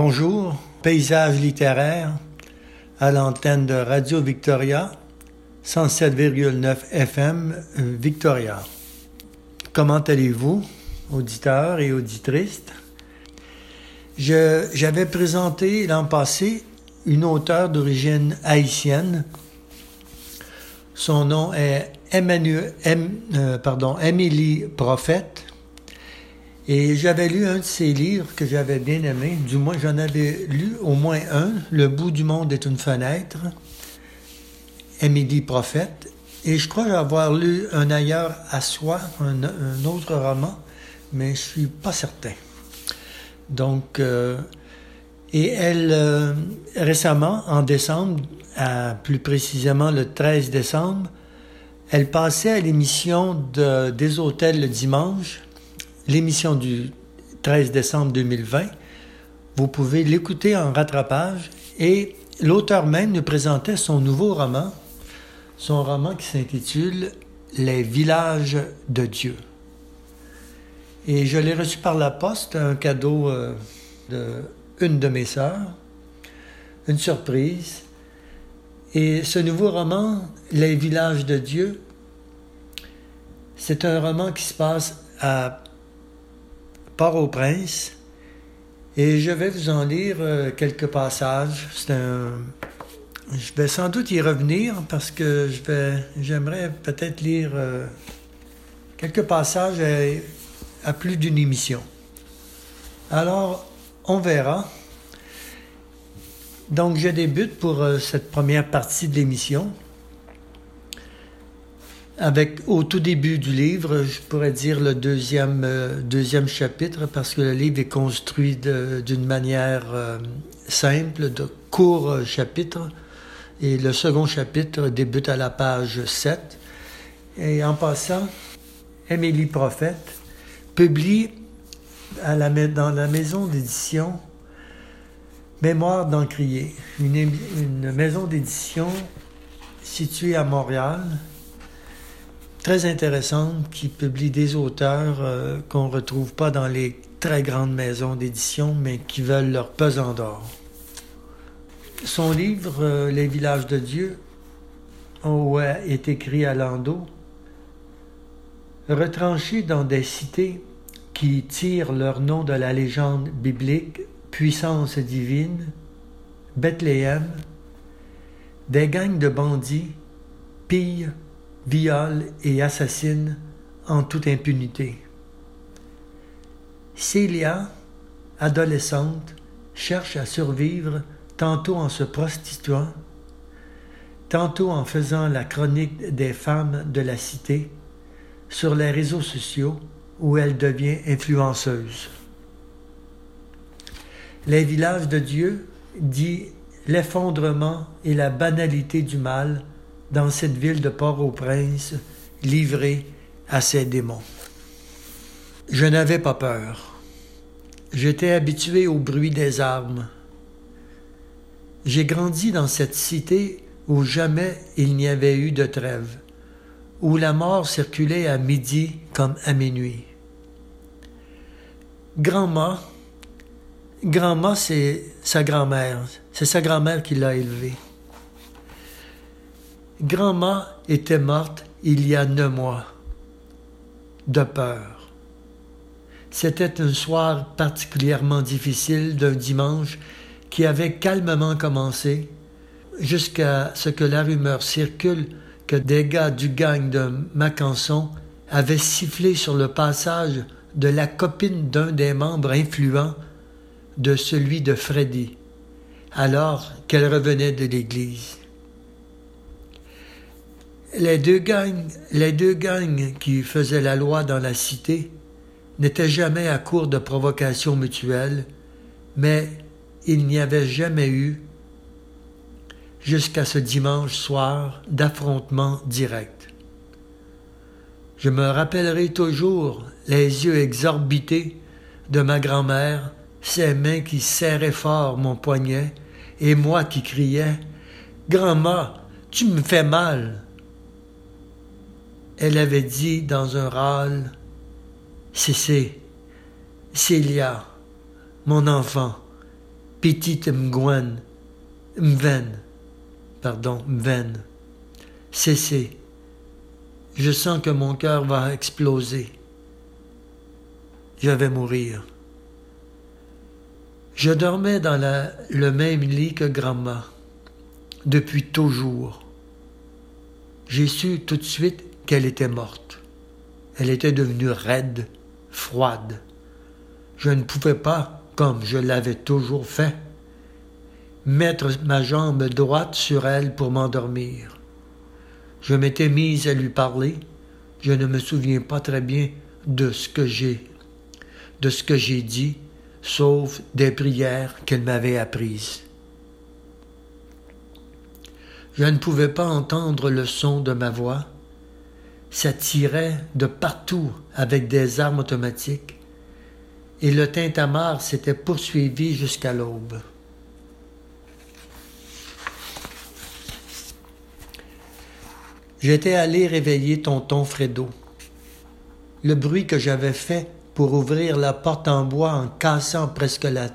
Bonjour, paysage littéraire à l'antenne de Radio Victoria, 107,9 FM Victoria. Comment allez-vous, auditeurs et auditrices? J'avais présenté l'an passé une auteure d'origine haïtienne. Son nom est Emmanuel, euh, pardon, Prophète. Et j'avais lu un de ses livres que j'avais bien aimé, du moins j'en avais lu au moins un, Le bout du monde est une fenêtre, Émilie Prophète. Et je crois avoir lu un ailleurs à soi, un, autre roman, mais je suis pas certain. Donc, euh, et elle, euh, récemment, en décembre, plus précisément le 13 décembre, elle passait à l'émission de, des hôtels le dimanche l'émission du 13 décembre 2020. Vous pouvez l'écouter en rattrapage et l'auteur même nous présentait son nouveau roman, son roman qui s'intitule Les villages de Dieu. Et je l'ai reçu par la poste, un cadeau euh, de de mes sœurs, une surprise. Et ce nouveau roman, Les villages de Dieu, c'est un roman qui se passe à Port-au-Prince. Et je vais vous en lire euh, quelques passages. Je vais sans doute y revenir parce que je vais, j'aimerais peut-être lire euh, quelques passages à, plus d'une émission. Alors, on verra. Donc, je débute pour euh, cette première partie de l'émission avec au tout début du livre, je pourrais dire le deuxième, euh, deuxième chapitre, parce que le livre est construit d'une manière euh, simple, de courts euh, chapitres, et le second chapitre débute à la page 7. Et en passant, Émilie Prophète publie dans la maison d'édition Mémoire d'Encrier, une, une maison d'édition située à Montréal, très intéressante qui publie des auteurs euh, qu'on ne retrouve pas dans les très grandes maisons d'édition, mais qui veulent leur pesant d'or. Son livre euh, Les villages de Dieu est écrit à Landau, retranché dans des cités qui tirent leur nom de la légende biblique, puissance divine, Bethléem, des gangs de bandits pillent viole et assassine en toute impunité. Célia, adolescente, cherche à survivre tantôt en se prostituant, tantôt en faisant la chronique des femmes de la cité sur les réseaux sociaux où elle devient influenceuse. Les villages de Dieu dit l'effondrement et la banalité du mal dans cette ville de Port-au-Prince, livrée à ses démons. Je n'avais pas peur. J'étais habitué au bruit des armes. J'ai grandi dans cette cité où jamais il n'y avait eu de trêve, où la mort circulait à midi comme à minuit. Grand-mère, grand-mère, c'est sa grand-mère, c'est sa grand-mère qui l'a élevée. Grand-mère était morte il y a neuf mois, de peur. C'était un soir particulièrement difficile d'un dimanche qui avait calmement commencé, jusqu'à ce que la rumeur circule que des gars du gang de Macanson avaient sifflé sur le passage de la copine d'un des membres influents de celui de Freddy, alors qu'elle revenait de l'église. Les deux gangs, qui faisaient la loi dans la cité n'étaient jamais à court de provocations mutuelles, mais il n'y avait jamais eu, jusqu'à ce dimanche soir, d'affrontement direct. Je me rappellerai toujours les yeux exorbités de ma grand-mère, ses mains qui serraient fort mon poignet, et moi qui criais Grand-mère, tu me fais mal elle avait dit dans un râle Cécé, Célia, mon enfant, Petite Mgwen, Mven, pardon, Mven. Cessez. Je sens que mon cœur va exploser. Je vais mourir. Je dormais dans le même lit que Grandma, depuis toujours. J'ai su tout de suite qu'elle était morte. Elle était devenue raide, froide. Je ne pouvais pas, comme je l'avais toujours fait, mettre ma jambe droite sur elle pour m'endormir. Je m'étais mise à lui parler. Je ne me souviens pas très bien de ce que j'ai de ce que j'ai dit, sauf des prières qu'elle m'avait apprises. Je ne pouvais pas entendre le son de ma voix. Ça tirait de partout avec des armes automatiques, et le tintamarre s'était poursuivi jusqu'à l'aube. J'étais allé réveiller tonton Fredo. Le bruit que j'avais fait pour ouvrir la porte en bois en cassant presque la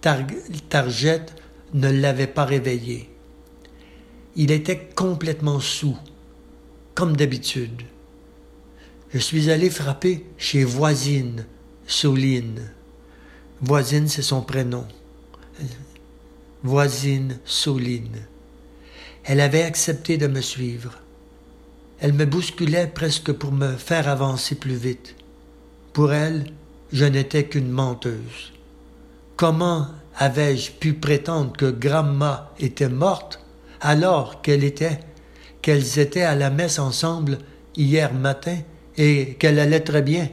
targette ne l'avait pas réveillé. Il était complètement sous, comme d'habitude. Je suis allé frapper chez voisine, Soline. Voisine, c'est son prénom. Voisine Soline. Elle avait accepté de me suivre. Elle me bousculait presque pour me faire avancer plus vite. Pour elle, je n'étais qu'une menteuse. Comment avais-je pu prétendre que Gramma était morte alors qu'elle était, étaient à la messe ensemble hier matin et qu'elle allait très bien?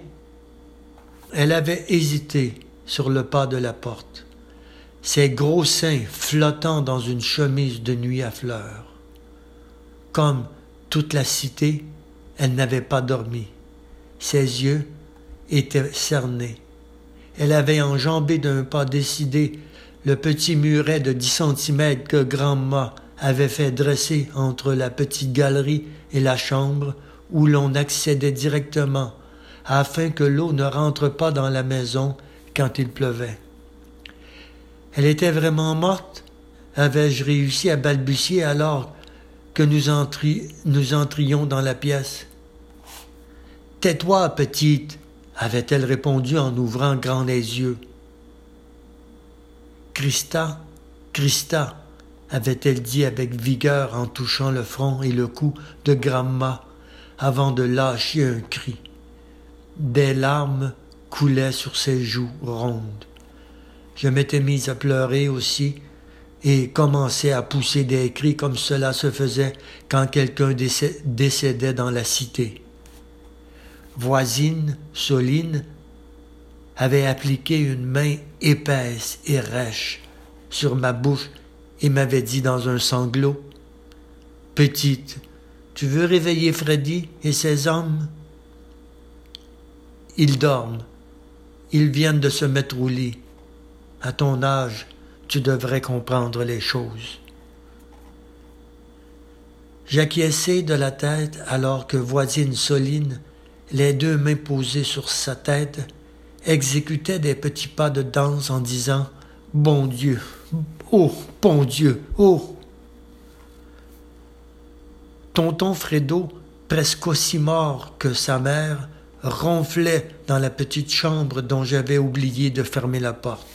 Elle avait hésité sur le pas de la porte, ses gros seins flottant dans une chemise de nuit à fleurs. Comme toute la cité, elle n'avait pas dormi. Ses yeux était cernée. Elle avait enjambé d'un pas décidé le petit muret de dix centimètres que grand'ma avait fait dresser entre la petite galerie et la chambre où l'on accédait directement afin que l'eau ne rentre pas dans la maison quand il pleuvait. Elle était vraiment morte avais-je réussi à balbutier alors que nous, nous entrions dans la pièce. Tais-toi, petite, avait-elle répondu en ouvrant grand les yeux. Christa, Christa, avait-elle dit avec vigueur en touchant le front et le cou de Gramma avant de lâcher un cri. Des larmes coulaient sur ses joues rondes. Je m'étais mise à pleurer aussi et commençais à pousser des cris comme cela se faisait quand quelqu'un décédait dans la cité voisine, Soline, avait appliqué une main épaisse et rêche sur ma bouche et m'avait dit dans un sanglot Petite, tu veux réveiller Freddy et ses hommes? Ils dorment. Ils viennent de se mettre au lit. À ton âge, tu devrais comprendre les choses. J'acquiesçai de la tête alors que voisine Soline les deux mains posées sur sa tête, exécutait des petits pas de danse en disant Bon Dieu, oh, bon Dieu, oh. Tonton Fredo, presque aussi mort que sa mère, ronflait dans la petite chambre dont j'avais oublié de fermer la porte.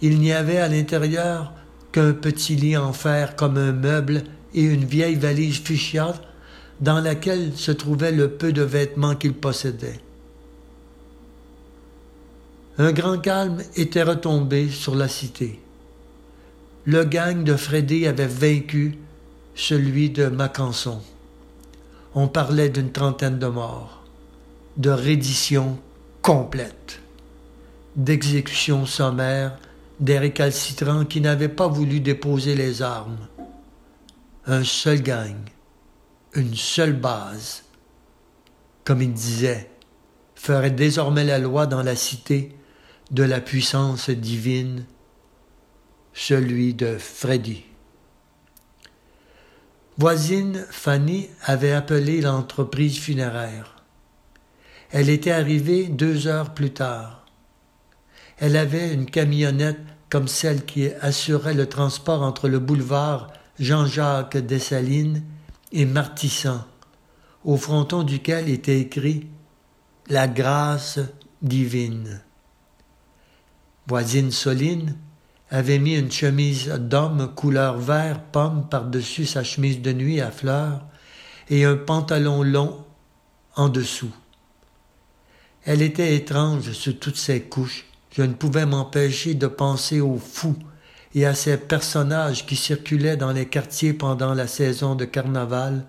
Il n'y avait à l'intérieur qu'un petit lit en fer comme un meuble et une vieille valise fuchsia dans laquelle se trouvait le peu de vêtements qu'il possédait. Un grand calme était retombé sur la cité. Le gang de Freddy avait vaincu celui de Macanson. On parlait d'une trentaine de morts, de reddition complète, d'exécution sommaire des récalcitrants qui n'avaient pas voulu déposer les armes. Un seul gang, une seule base, comme il disait, ferait désormais la loi dans la cité de la puissance divine, celui de Freddy. Voisine Fanny avait appelé l'entreprise funéraire. Elle était arrivée deux heures plus tard. Elle avait une camionnette comme celle qui assurait le transport entre le boulevard Jean-Jacques Dessalines et Martissan, au fronton duquel était écrit La grâce divine. Voisine Soline avait mis une chemise d'homme couleur vert pomme par-dessus sa chemise de nuit à fleurs et un pantalon long en dessous. Elle était étrange sous toutes ses couches. Je ne pouvais m'empêcher de penser aux fous et à ces personnages qui circulaient dans les quartiers pendant la saison de carnaval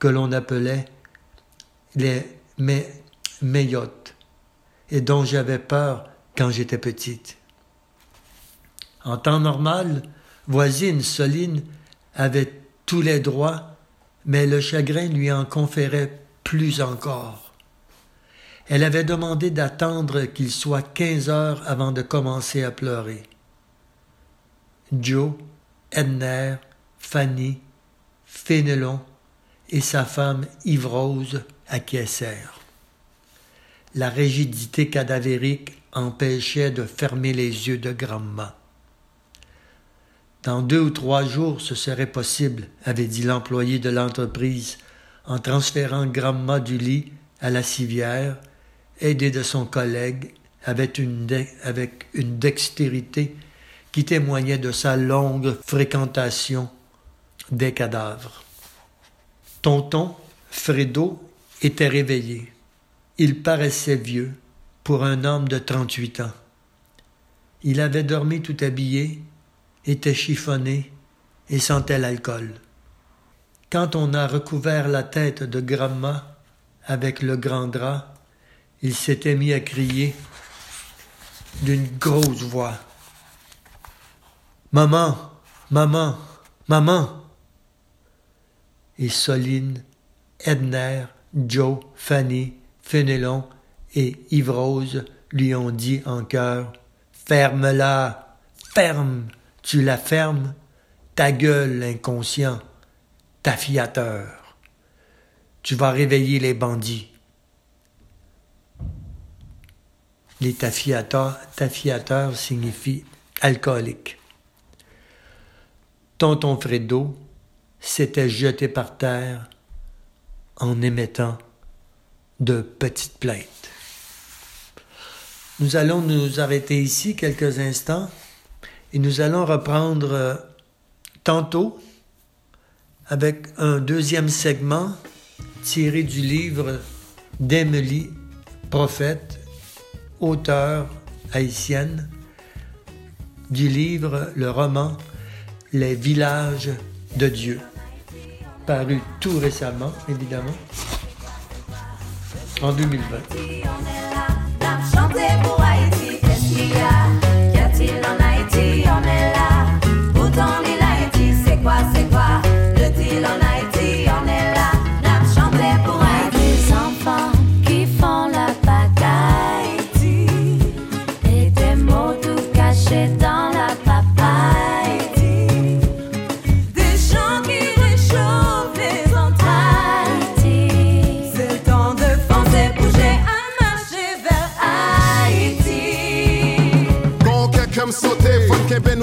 que l'on appelait les meyotes et dont j'avais peur quand j'étais petite. En temps normal, voisine Soline avait tous les droits, mais le chagrin lui en conférait plus encore. Elle avait demandé d'attendre qu'il soit quinze heures avant de commencer à pleurer. Joe, Edner, Fanny, Fénelon et sa femme Yves-Rose acquiescèrent. La rigidité cadavérique empêchait de fermer les yeux de Gramma. Dans deux ou trois jours, ce serait possible, avait dit l'employé de l'entreprise, en transférant Gramma du lit à la civière, aidé de son collègue, avec une, avec une dextérité qui témoignait de sa longue fréquentation des cadavres. Tonton, Fredo, était réveillé. Il paraissait vieux pour un homme de trente-huit ans. Il avait dormi tout habillé, était chiffonné et sentait l'alcool. Quand on a recouvert la tête de Gramma avec le grand drap, il s'était mis à crier d'une grosse voix. Maman, maman, maman. Et Soline, Edner, Joe, Fanny, Fénélon et Yves-Rose lui ont dit en chœur Ferme-la, ferme, tu la fermes, ta gueule, inconscient, ta fiateur. Tu vas réveiller les bandits. Les tafiateurs, tafiateurs signifie alcoolique. Tonton Fredo s'était jeté par terre en émettant de petites plaintes. Nous allons nous arrêter ici quelques instants et nous allons reprendre euh, tantôt avec un deuxième segment tiré du livre d'Emily, prophète, auteur haïtienne, du livre, le roman Les villages de Dieu, paru tout récemment, évidemment, en 2020.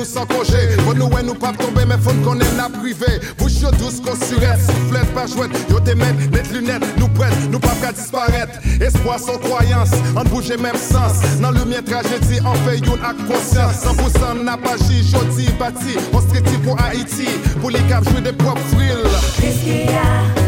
Sans congé. Faut nous, ouais, nous pas tomber, mais faut qu'on ait la privée. Bouche douce, qu'on surette, soufflette, pas chouette. Yo, t'es même, net lunettes, nous prête, nous pas qu'à disparaître. Espoir sans croyance, en bouger même sens. Dans mien tragédie, en fait, yon à conscience. 100% n'a pas agi, bâti. On se pour Haïti, pour les caps jouer des propres frilles. Qu'est-ce qu'il y a?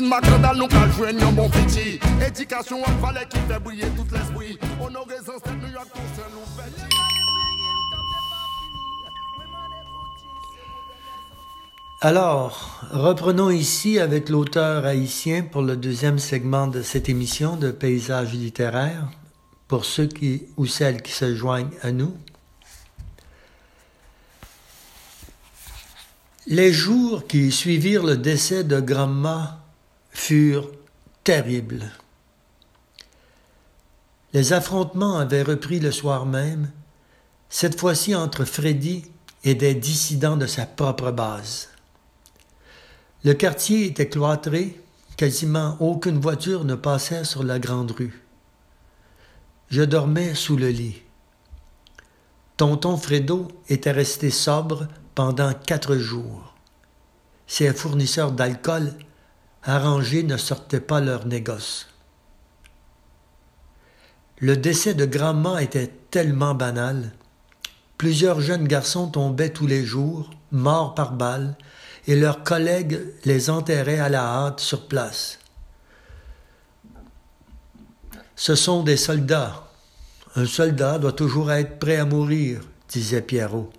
Racines macadal, nous qu'à jouer un bon petit. Éducation en valet qui fait briller tout l'esprit. Honorer ancêtres, New York, tout seul, nous fait. Alors, reprenons ici avec l'auteur haïtien pour le deuxième segment de cette émission de Paysages littéraires, pour ceux qui ou celles qui se joignent à nous. Les jours qui suivirent le décès de Gramma furent terribles. Les affrontements avaient repris le soir même, cette fois-ci entre Freddy et des dissidents de sa propre base. Le quartier était cloîtré, quasiment aucune voiture ne passait sur la grande rue. Je dormais sous le lit. Tonton Fredo était resté sobre pendant quatre jours. Ses fournisseurs d'alcool arrangés ne sortaient pas leur négoce. Le décès de grand était tellement banal. Plusieurs jeunes garçons tombaient tous les jours, morts par balle, et leurs collègues les enterraient à la hâte sur place. Ce sont des soldats. Un soldat doit toujours être prêt à mourir, disait Pierrot.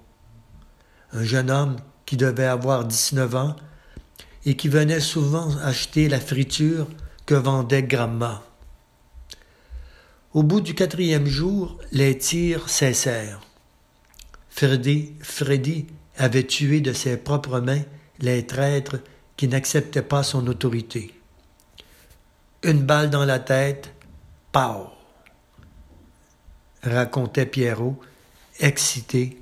Un jeune homme qui devait avoir 19 ans et qui venait souvent acheter la friture que vendait Gramma. Au bout du quatrième jour, les tirs cessèrent. Freddy, Freddy avait tué de ses propres mains les traîtres qui n'acceptaient pas son autorité. Une balle dans la tête, pau racontait Pierrot, excité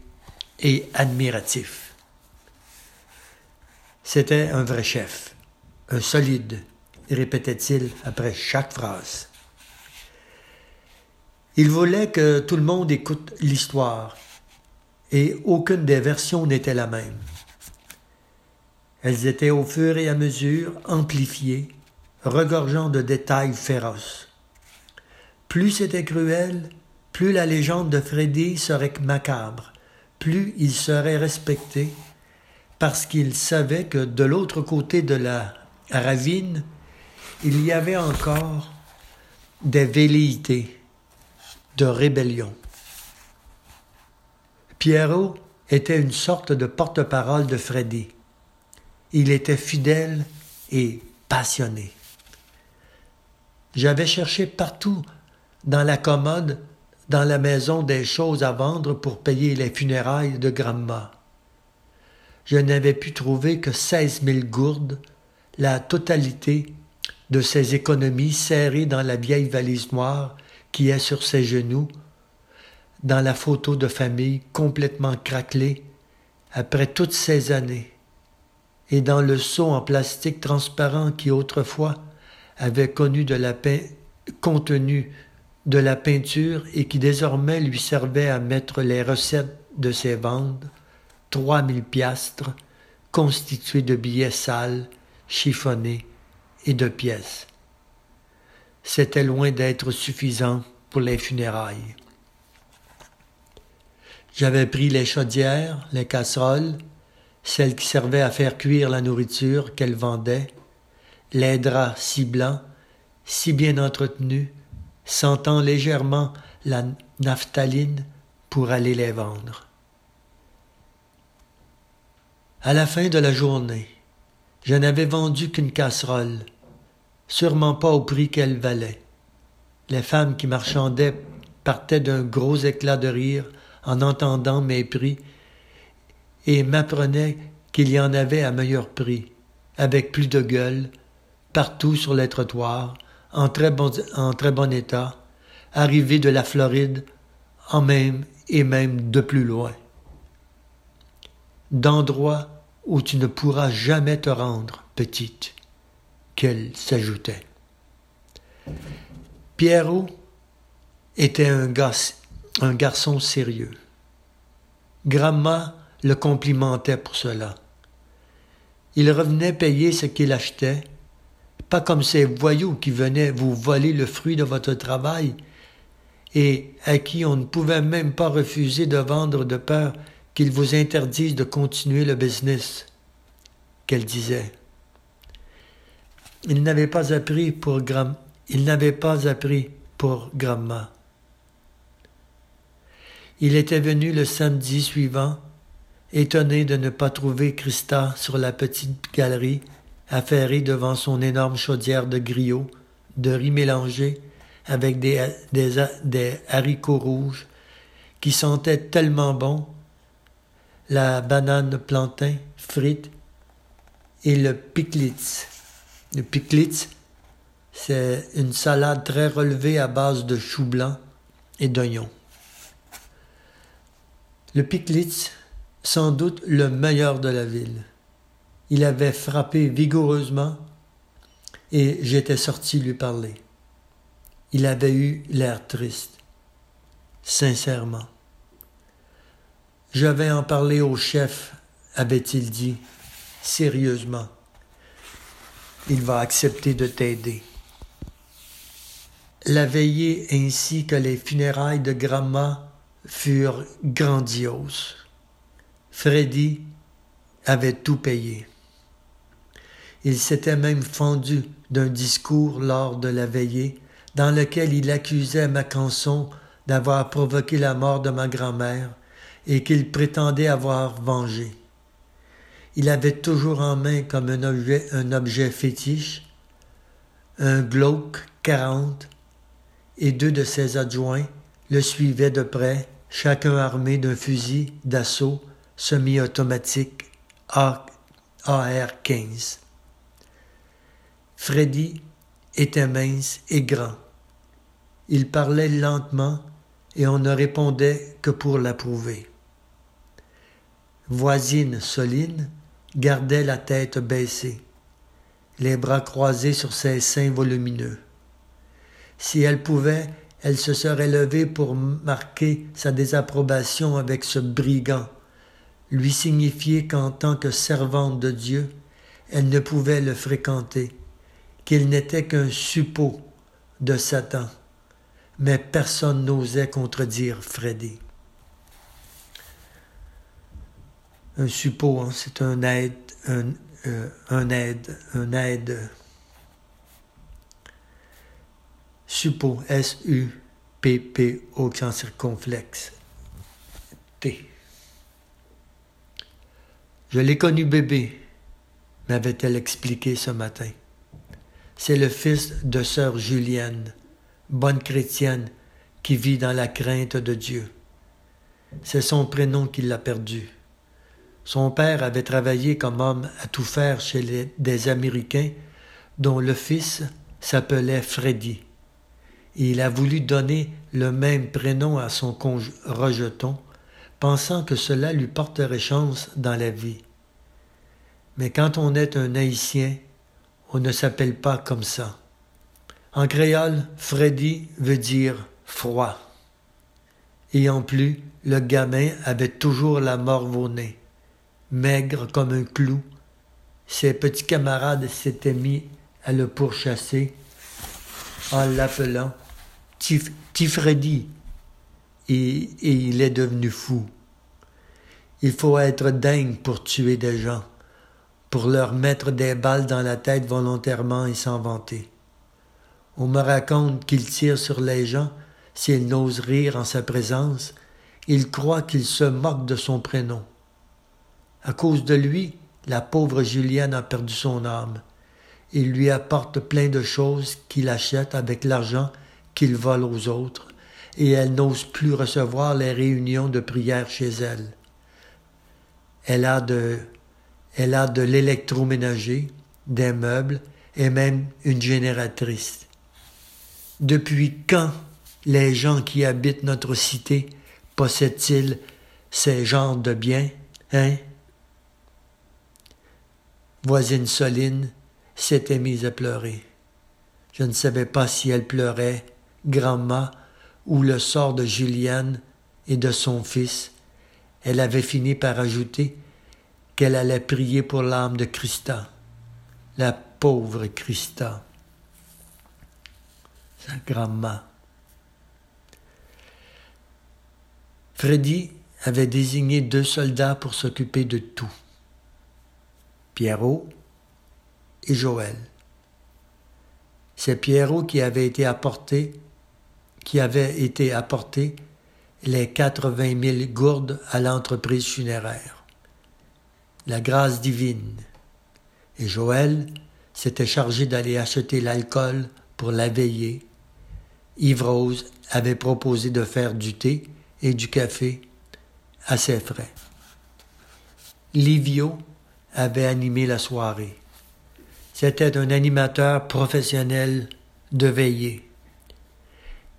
et admiratif. C'était un vrai chef, un solide, répétait-il après chaque phrase. Il voulait que tout le monde écoute l'histoire, et aucune des versions n'était la même. Elles étaient au fur et à mesure amplifiées, regorgeant de détails féroces. Plus c'était cruel, plus la légende de Freddy serait macabre, plus il serait respecté, parce qu'il savait que de l'autre côté de la ravine, il y avait encore des velléités de rébellion. Pierrot était une sorte de porte-parole de Freddy. Il était fidèle et passionné. J'avais cherché partout, dans la commode, dans la maison, des choses à vendre pour payer les funérailles de Gramma. Je n'avais pu trouver que seize mille gourdes, la totalité de ses économies serrées dans la vieille valise noire qui est sur ses genoux, dans la photo de famille complètement craquelée après toutes ces années et dans le seau en plastique transparent qui autrefois avait connu de contenu de la peinture et qui désormais lui servait à mettre les recettes de ses ventes, trois mille piastres, constitués de billets sales, chiffonnés et de pièces. C'était loin d'être suffisant pour les funérailles. J'avais pris les chaudières, les casseroles, celle qui servait à faire cuire la nourriture qu'elle vendait, les draps si blancs, si bien entretenus, sentant légèrement la naphtaline pour aller les vendre. À la fin de la journée, je n'avais vendu qu'une casserole, sûrement pas au prix qu'elle valait. Les femmes qui marchandaient partaient d'un gros éclat de rire en entendant mes prix et m'apprenait qu'il y en avait à meilleur prix, avec plus de gueule, partout sur les trottoirs, en très bon, en très bon état, arrivés de la Floride, en même et même de plus loin. D'endroits où tu ne pourras jamais te rendre, petite, qu'elle s'ajoutait. Pierrot était un, garçon sérieux. Gramma le complimentait pour cela. Il revenait payer ce qu'il achetait, pas comme ces voyous qui venaient vous voler le fruit de votre travail et à qui on ne pouvait même pas refuser de vendre de peur qu'ils vous interdisent de continuer le business, qu'elle disait. Il n'avait pas appris pour Gram... Il Gramma. Il était venu le samedi suivant, étonné de ne pas trouver Christa sur la petite galerie, affairée devant son énorme chaudière de griots, de riz mélangé avec des, des, des haricots rouges qui sentaient tellement bon, la banane plantain frite et le piklitz. Le piklitz, c'est une salade très relevée à base de choux blancs et d'oignons. Le Piklitz, sans doute le meilleur de la ville. Il avait frappé vigoureusement et j'étais sorti lui parler. Il avait eu l'air triste, sincèrement. Je vais en parler au chef, avait-il dit, sérieusement. Il va accepter de t'aider. La veillée ainsi que les funérailles de Gramma furent grandioses. Freddy avait tout payé. Il s'était même fendu d'un discours lors de la veillée dans lequel il accusait Macanson d'avoir provoqué la mort de ma grand-mère et qu'il prétendait avoir vengé. Il avait toujours en main comme un objet, un objet fétiche un Glock 40 et deux de ses adjoints le suivaient de près, chacun armé d'un fusil d'assaut semi-automatique AR-15. Freddy était mince et grand. Il parlait lentement et on ne répondait que pour l'approuver. Voisine Soline gardait la tête baissée, les bras croisés sur ses seins volumineux. Si elle pouvait, elle se serait levée pour marquer sa désapprobation avec ce brigand, lui signifier qu'en tant que servante de Dieu, elle ne pouvait le fréquenter, qu'il n'était qu'un suppôt de Satan. Mais personne n'osait contredire Freddy. Un suppôt, hein, c'est un aide, un, euh, un aide, un aide Suppo, S-U-P-P-O, accent circonflexe. T. Je l'ai connu bébé, m'avait-elle expliqué ce matin. C'est le fils de sœur Julienne, bonne chrétienne, qui vit dans la crainte de Dieu. C'est son prénom qui l'a perdu. Son père avait travaillé comme homme à tout faire chez des Américains, dont le fils s'appelait Freddy il a voulu donner le même prénom à son rejeton, pensant que cela lui porterait chance dans la vie. Mais quand on est un Haïtien, on ne s'appelle pas comme ça. En créole, Freddy veut dire froid. Et en plus, le gamin avait toujours la morve au nez, maigre comme un clou. Ses petits camarades s'étaient mis à le pourchasser en l'appelant Tifredi et, il est devenu fou. Il faut être dingue pour tuer des gens, pour leur mettre des balles dans la tête volontairement et s'en vanter. On me raconte qu'il tire sur les gens s'ils n'osent rire en sa présence. Il croit qu'il se moque de son prénom. À cause de lui, la pauvre Julienne a perdu son âme. Il lui apporte plein de choses qu'il achète avec l'argent qu'il vole aux autres, et elle n'ose plus recevoir les réunions de prière chez elle. Elle a de, elle a de l'électroménager, des meubles et même une génératrice. Depuis quand les gens qui habitent notre cité possèdent-ils ces genres de biens, hein? Voisine Soline s'était mise à pleurer. Je ne savais pas si elle pleurait Grandma ou le sort de Julienne et de son fils, elle avait fini par ajouter qu'elle allait prier pour l'âme de Christa, la pauvre Christa, sa grand'ma. Freddy avait désigné deux soldats pour s'occuper de tout, Pierrot et Joël. C'est Pierrot qui avait été apporté, qui avait été apporté les 80 000 gourdes à l'entreprise funéraire. La grâce divine. Et Joël s'était chargé d'aller acheter l'alcool pour la veillée. Yves Rose avait proposé de faire du thé et du café à ses frais. Livio avait animé la soirée. C'était un animateur professionnel de veillée.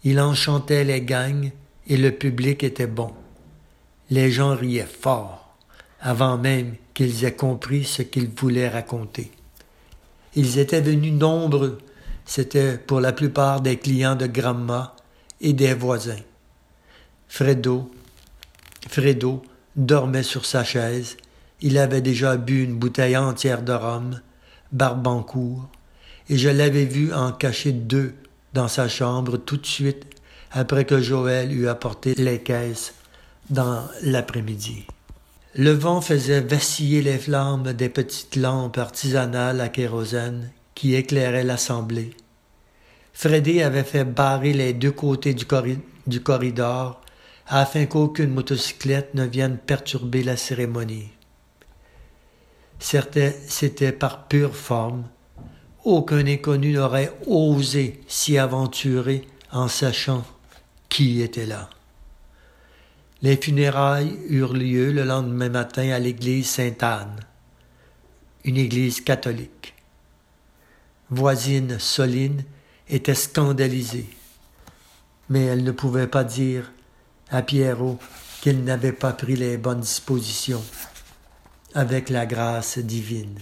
Il enchantait les gangs et le public était bon. Les gens riaient fort, avant même qu'ils aient compris ce qu'il voulait raconter. Ils étaient venus nombreux, c'était pour la plupart des clients de Gramma et des voisins. Fredo, Fredo dormait sur sa chaise, il avait déjà bu une bouteille entière de rhum, Barbancourt, et je l'avais vu en cacher deux dans sa chambre tout de suite après que Joël eut apporté les caisses dans l'après-midi. Le vent faisait vaciller les flammes des petites lampes artisanales à kérosène qui éclairaient l'assemblée. Freddy avait fait barrer les deux côtés du, du corridor afin qu'aucune motocyclette ne vienne perturber la cérémonie. C'était par pure forme. Aucun inconnu n'aurait osé s'y aventurer en sachant qui était là. Les funérailles eurent lieu le lendemain matin à l'église Sainte-Anne, une église catholique. Voisine Soline était scandalisée, mais elle ne pouvait pas dire à Pierrot qu'il n'avait pas pris les bonnes dispositions avec la grâce divine,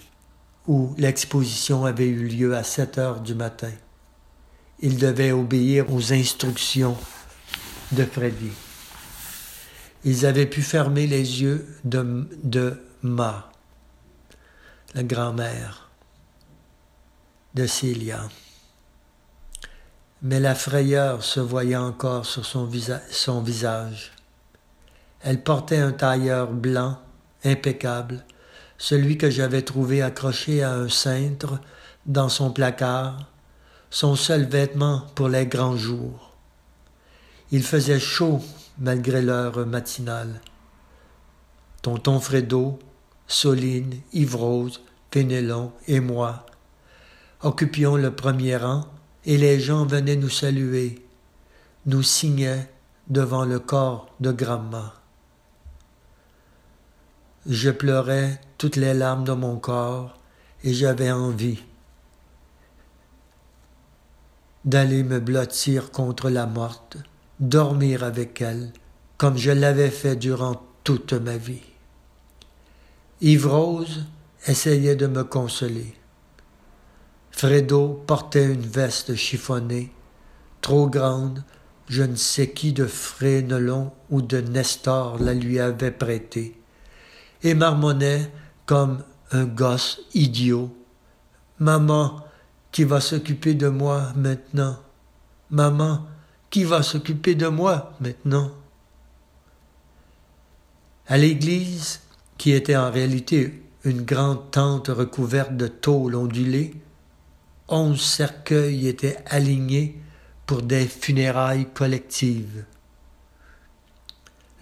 où l'exposition avait eu lieu à sept heures du matin. Il devait obéir aux instructions de Freddy. Ils avaient pu fermer les yeux de, de Ma, la grand-mère de Célia. Mais la frayeur se voyait encore sur son visage. Elle portait un tailleur blanc, impeccable, celui que j'avais trouvé accroché à un cintre dans son placard, son seul vêtement pour les grands jours. Il faisait chaud malgré l'heure matinale. Tonton Fredo, Soline, Yves-Rose, Fénélon et moi occupions le premier rang et les gens venaient nous saluer, nous signaient devant le corps de Gramma. Je pleurais toutes les larmes de mon corps et j'avais envie d'aller me blottir contre la morte dormir avec elle, comme je l'avais fait durant toute ma vie. Yves Rose essayait de me consoler. Fredo portait une veste chiffonnée, trop grande, je ne sais qui de Frénelon ou de Nestor la lui avait prêtée, et marmonnait comme un gosse idiot. Maman, qui va s'occuper de moi maintenant? Maman, qui va s'occuper de moi maintenant? À l'église, qui était en réalité une grande tente recouverte de tôles ondulées, onze cercueils étaient alignés pour des funérailles collectives.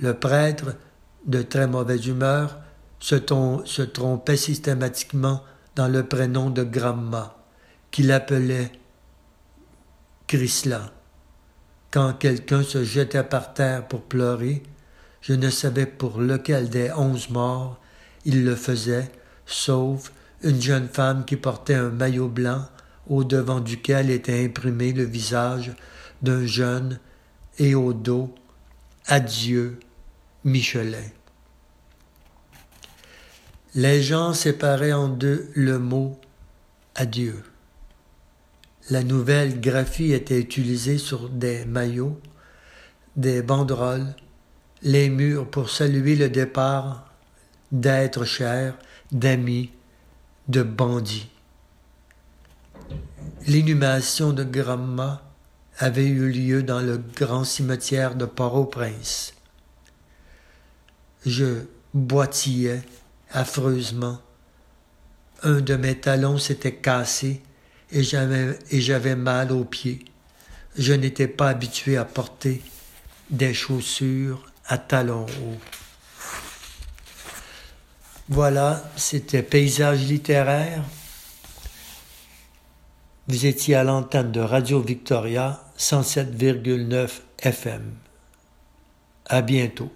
Le prêtre, de très mauvaise humeur, se, trompait systématiquement dans le prénom de Gramma, qu'il appelait Chrysla. Quand quelqu'un se jetait par terre pour pleurer, je ne savais pour lequel des onze morts il le faisait, sauf une jeune femme qui portait un maillot blanc au devant duquel était imprimé le visage d'un jeune et au dos Adieu, Michelin. Les gens séparaient en deux le mot adieu. La nouvelle graphie était utilisée sur des maillots, des banderoles, les murs pour saluer le départ d'êtres chers, d'amis, de bandits. L'inhumation de Gramma avait eu lieu dans le grand cimetière de Port-au-Prince. Je boitillais affreusement. Un de mes talons s'était cassé et j'avais, mal aux pieds. Je n'étais pas habitué à porter des chaussures à talons hauts. Voilà, c'était Paysage littéraire. Vous étiez à l'antenne de Radio Victoria 107,9 FM. À bientôt.